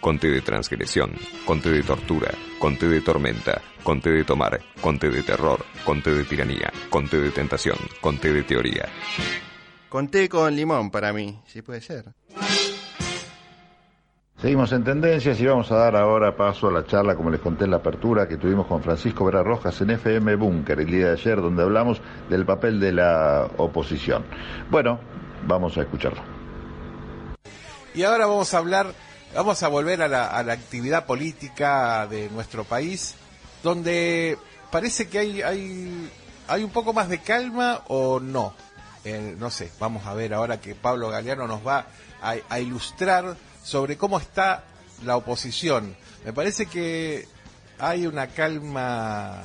Conte de transgresión, conte de tortura, conte de tormenta, conte de tomar, conte de terror, conte de tiranía, conte de tentación, conte de teoría. Conté con limón para mí, si puede ser. Seguimos en tendencias y vamos a dar ahora paso a la charla, como les conté en la apertura, que tuvimos con Francisco Vera Rojas en FM Búnker el día de ayer, donde hablamos del papel de la oposición. Bueno, vamos a escucharlo. Y ahora vamos a hablar, vamos a volver a la, a la actividad política de nuestro país, donde parece que hay, hay, hay un poco más de calma o no. Eh, no sé, vamos a ver ahora que Pablo Galeano nos va a, a ilustrar sobre cómo está la oposición. Me parece que hay una calma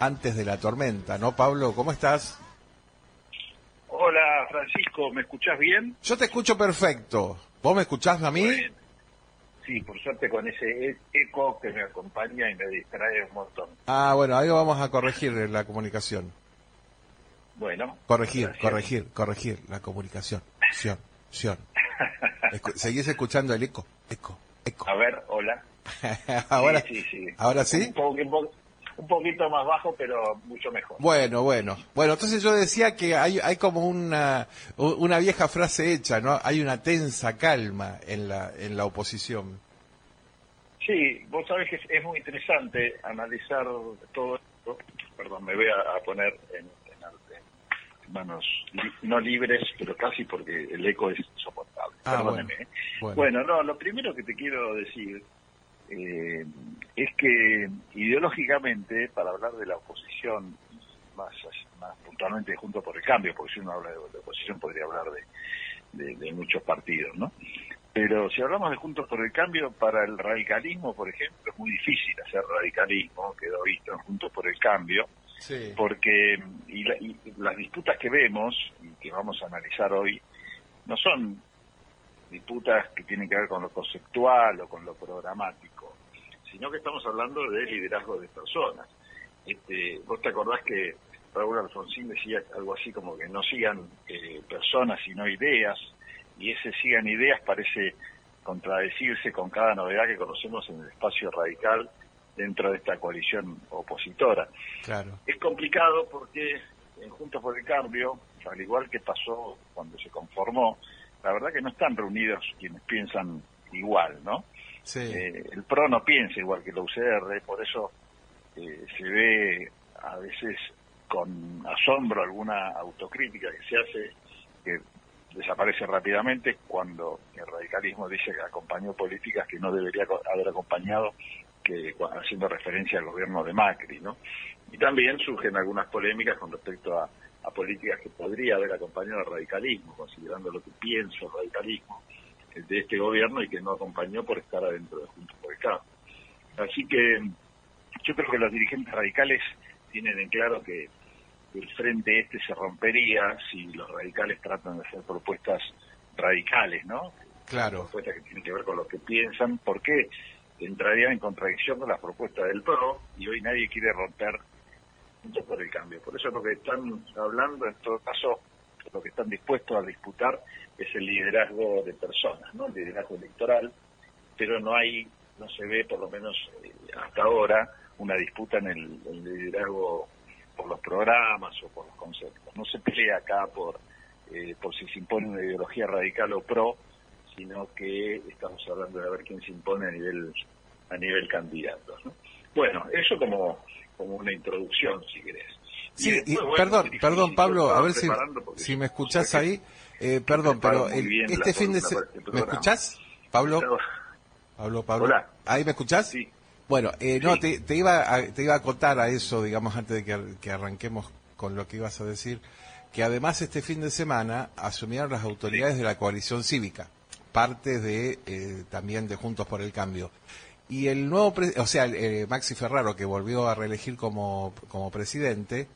antes de la tormenta, ¿no, Pablo? ¿Cómo estás? Hola, Francisco, ¿me escuchás bien? Yo te escucho perfecto. ¿Vos me escuchás a mí? Bueno, sí, por suerte con ese e- eco que me acompaña y me distrae un montón. Ah, bueno, ahí vamos a corregir la comunicación. Bueno. Corregir, gracias. corregir, corregir la comunicación. Sion, sion. Escu- ¿Seguís escuchando el eco? Eco, eco. A ver, hola. ahora, Sí, sí, sí. ¿Ahora sí? Un, po- un po- un poquito más bajo, pero mucho mejor. Bueno, bueno. Bueno, entonces yo decía que hay, hay como una, una vieja frase hecha, ¿no? Hay una tensa calma en la, en la oposición. Sí, vos sabés que es, es muy interesante analizar todo esto. Perdón, me voy a, a poner en, en manos li- no libres, pero casi porque el eco es insoportable. Ah, Perdóneme. bueno. ¿eh? Bueno. Bueno, no, lo primero que te quiero decir eh, es que ideológicamente, para hablar de la oposición, más, más puntualmente junto por el cambio, porque si uno habla de, de oposición podría hablar de, de- de muchos partidos, ¿no? Pero si hablamos de Juntos por el Cambio, para el radicalismo, por ejemplo, es muy difícil hacer radicalismo, quedó visto en Juntos por el Cambio, Sí. porque y, la- y las disputas que vemos y que vamos a analizar hoy no son disputas que tienen que ver con lo conceptual o con lo programático, sino que estamos hablando de liderazgo de personas. Este, Vos te acordás que Raúl Alfonsín decía algo así como que no sigan eh, personas sino ideas, y ese sigan ideas parece contradecirse con cada novedad que conocemos en el espacio radical dentro de esta coalición opositora. Claro. Es complicado porque en Juntos por el Cambio, al igual que pasó cuando se conformó, la verdad que no están reunidos quienes piensan igual, ¿no? Sí. Eh, el PRO no piensa igual que la UCR, por eso eh, se ve a veces con asombro alguna autocrítica que se hace, que desaparece rápidamente cuando el radicalismo dice que acompañó políticas que no debería haber acompañado, que haciendo referencia al gobierno de Macri, ¿no? Y también surgen algunas polémicas con respecto a, a políticas que podría haber acompañado al radicalismo, considerando lo que piensa el radicalismo eh, de este gobierno y que no acompañó por estar adentro de Juntos por el Cambio. Así que yo creo que los dirigentes radicales tienen en claro que el frente este se rompería si los radicales tratan de hacer propuestas radicales, ¿no? Claro. Propuestas que tienen que ver con lo que piensan, porque entrarían en contradicción con las propuestas del PRO y hoy nadie quiere romper por el cambio. Por eso lo que están hablando, en todo caso, lo que están dispuestos a disputar es el liderazgo de personas, ¿no? El liderazgo electoral, pero no hay, no se ve por lo menos eh, hasta ahora una disputa en el, el liderazgo por los programas o por los conceptos. No se pelea acá por, eh, por si se impone una ideología radical o pro, sino que estamos hablando de ver quién se impone a nivel a nivel candidatos. ¿no? Bueno, eso como, como una introducción, si querés. Sí, y- después, bueno, perdón, difícil, perdón Pablo, a ver si, si me escuchás ahí. Eh, perdón, pero el- este fin de este ¿Me escuchás? Pablo, Pablo, Pablo. Hola. ¿Ahí me escuchás? Sí. Bueno, eh, no, Sí. te, te iba a, te iba a acotar a eso, digamos, antes de que, que arranquemos con lo que ibas a decir, que además este fin de semana asumieron las autoridades de la coalición cívica, parte de eh, también de Juntos por el Cambio. Y el nuevo, o sea, eh, Maxi Ferraro, que volvió a reelegir como, como presidente,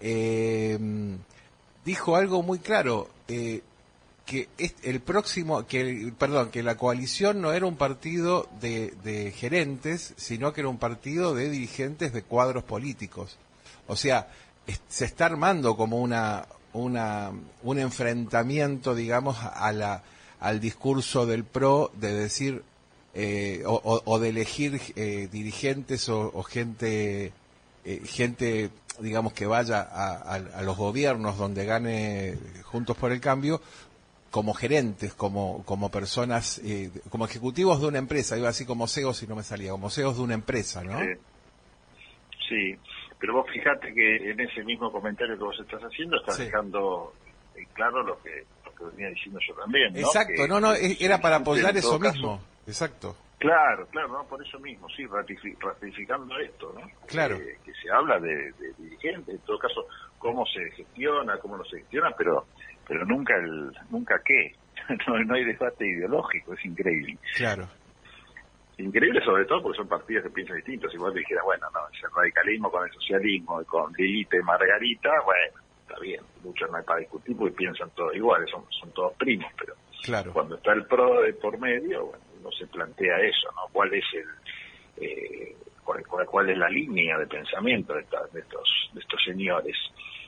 eh, dijo algo muy claro, eh, que es el próximo, que el- perdón, que la coalición no era un partido de, de gerentes, sino que era un partido de dirigentes de cuadros políticos. O sea, se está armando como una, una, un enfrentamiento, digamos, a la, al discurso del PRO de decir, eh, o, o, de elegir eh, dirigentes o, o gente, eh, gente, digamos, que vaya a, a, los gobiernos donde gane Juntos por el Cambio, como gerentes, como, como personas, eh, como ejecutivos de una empresa, iba así como CEOs si no me salía, como CEOs de una empresa, ¿no? Sí. pero vos fijate que en ese mismo comentario que vos estás haciendo estás dejando claro lo que, que venía diciendo yo también. ¿no? Exacto, no, no, era para apoyar eso mismo. Exacto. Claro, claro, no, por eso mismo, sí, ratificando esto, ¿no? Claro. que se habla de, de, dirigentes, en todo caso, cómo se gestiona, cómo no se gestiona, pero pero nunca el nunca qué. no, no hay debate ideológico, es increíble. Claro. Increíble sobre todo porque son partidos que piensan distintos. Si vos dijera, bueno, no, el radicalismo con el socialismo, con Lilita y Margarita, bueno, está bien, muchos no hay para discutir porque piensan todos iguales, son, son todos primos, pero claro. cuando está el PRO de por medio, bueno, no se plantea eso, ¿no? ¿Cuál es el... Eh, cuál, cuál, es la línea de pensamiento de, de, estos, de estos señores?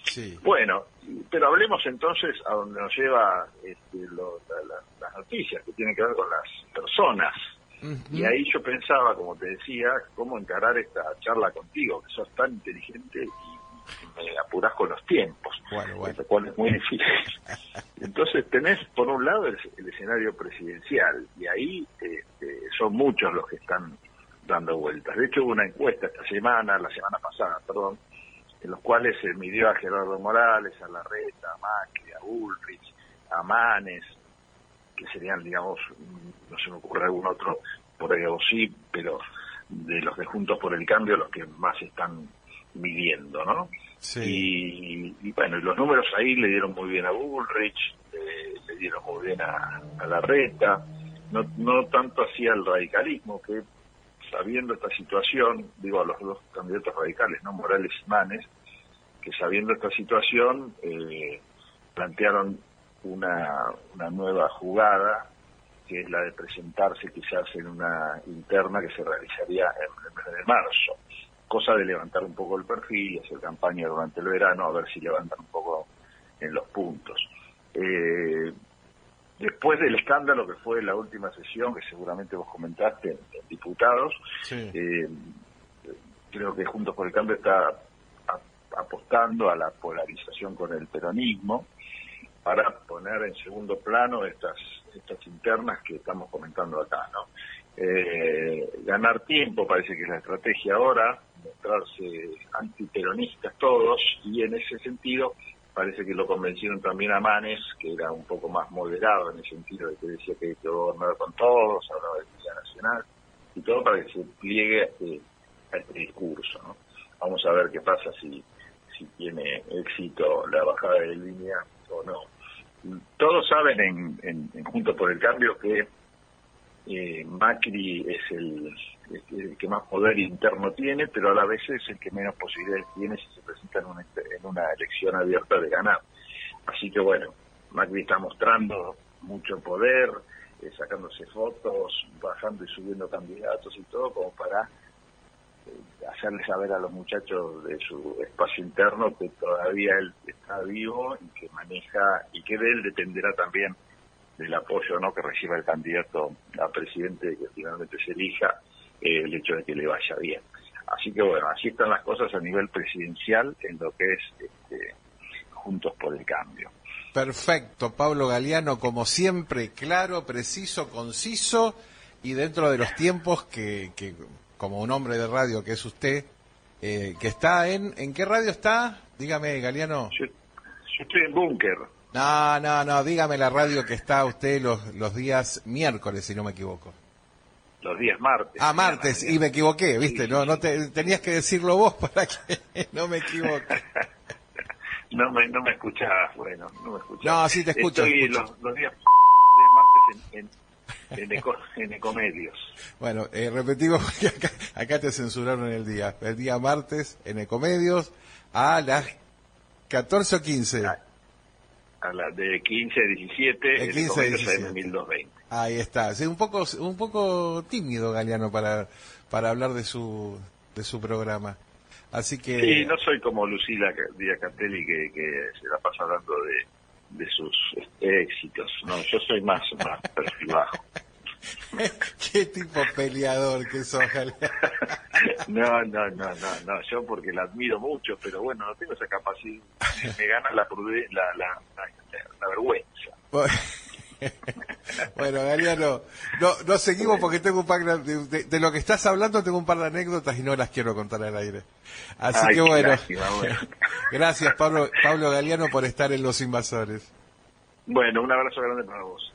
Sí. Bueno, pero hablemos entonces a donde nos lleva este, lo, la, las noticias, que tienen que ver con las personas. Y ahí yo pensaba, como te decía, cómo encarar esta charla contigo, que sos tan inteligente y me apurás con los tiempos, bueno, bueno. lo cual es muy difícil. Entonces tenés, por un lado, el, el escenario presidencial, y ahí este, son muchos los que están dando vueltas. De hecho, hubo una encuesta esta semana, la semana pasada, perdón, en los cuales se midió a Gerardo Morales, a Larreta, a Macri, a Ulrich, a Manes, que serían, digamos, no se me ocurre algún otro, por ahí o sí, pero de los de Juntos por el Cambio, los que más están midiendo, ¿no? Sí. Y, y, bueno, los números ahí le dieron muy bien a Bullrich, eh, le dieron muy bien a, a Larreta, no, no tanto así al radicalismo, que sabiendo esta situación, digo a los dos candidatos radicales, no Morales y Manes, que sabiendo esta situación eh, plantearon una, una nueva jugada, que es la de presentarse quizás en una interna que se realizaría en el mes de marzo, cosa de levantar un poco el perfil y hacer campaña durante el verano, a ver si levantan un poco en los puntos. Eh, después del escándalo que fue la última sesión, que seguramente vos comentaste en, en diputados, sí. eh, creo que Juntos por el Cambio está a, apostando a la polarización con el peronismo para poner en segundo plano estas estas internas que estamos comentando acá, ¿no? Eh, ganar tiempo parece que es la estrategia ahora, mostrarse antiperonistas todos y en ese sentido parece que lo convencieron también a Manes, que era un poco más moderado en el sentido de que decía que hay que gobernar con todos, hablaba de unidad nacional, y todo para que se pliegue a este, a este discurso. ¿no? Vamos a ver qué pasa si, si tiene éxito la bajada de línea o no. Todos saben en, en, en Juntos por el Cambio que eh, Macri es el, el, que más poder interno tiene, pero a la vez es el que menos posibilidades tiene si se presenta en una, en una elección abierta de ganar. Así que bueno, Macri está mostrando mucho poder, eh, sacándose fotos, bajando y subiendo candidatos y todo como para eh, hacerle saber a los muchachos de su espacio interno que todavía él está vivo y que maneja y que de él dependerá también del apoyo no que reciba el candidato a presidente que finalmente se elija eh, el hecho de que le vaya bien. Así que bueno así están las cosas a nivel presidencial en lo que es este, juntos por el cambio. Perfecto Pablo Galeano como siempre claro preciso conciso y dentro de los tiempos que, que como un hombre de radio que es usted eh, que está en en qué radio está dígame Galeano. Yo, yo estoy en búnker. No, no, no, dígame la radio que está usted los, los días miércoles, si no me equivoco. Los días martes. Ah, martes, y me equivoqué, ¿viste? Sí, no, no te, tenías que decirlo vos para que no me equivoque. no me, no me escuchabas, bueno, no me escuchabas. No, sí te escucho. Estoy escucho. Los, los, días, martes en, en, en, eco, en Ecomedios. Bueno, eh, repetimos, porque acá, acá te censuraron el día. El día martes en Ecomedios a las 14 o 15. Ah a la de 15 a 17, de 15 a 17. 1220. Ahí está. Sí, un poco un poco tímido Galeano para para hablar de su de su programa. Así que Sí, no soy como Lucila Díaz Catelli que, que se la pasa hablando de, de sus éxitos. No, yo soy más más perfil bajo. Qué tipo peleador que sos. No, no, no, no, no, yo porque la admiro mucho, pero bueno, no tengo esa capacidad, me gana la, la, la, la, vergüenza. Bueno, Galeano, no, no seguimos porque tengo un par de, de- de lo que estás hablando tengo un par de anécdotas y no las quiero contar al aire. Así Ay, que bueno, lástima, bueno. gracias Pablo, Pablo Galeano por estar en Los Invasores. Bueno, un abrazo grande para vos.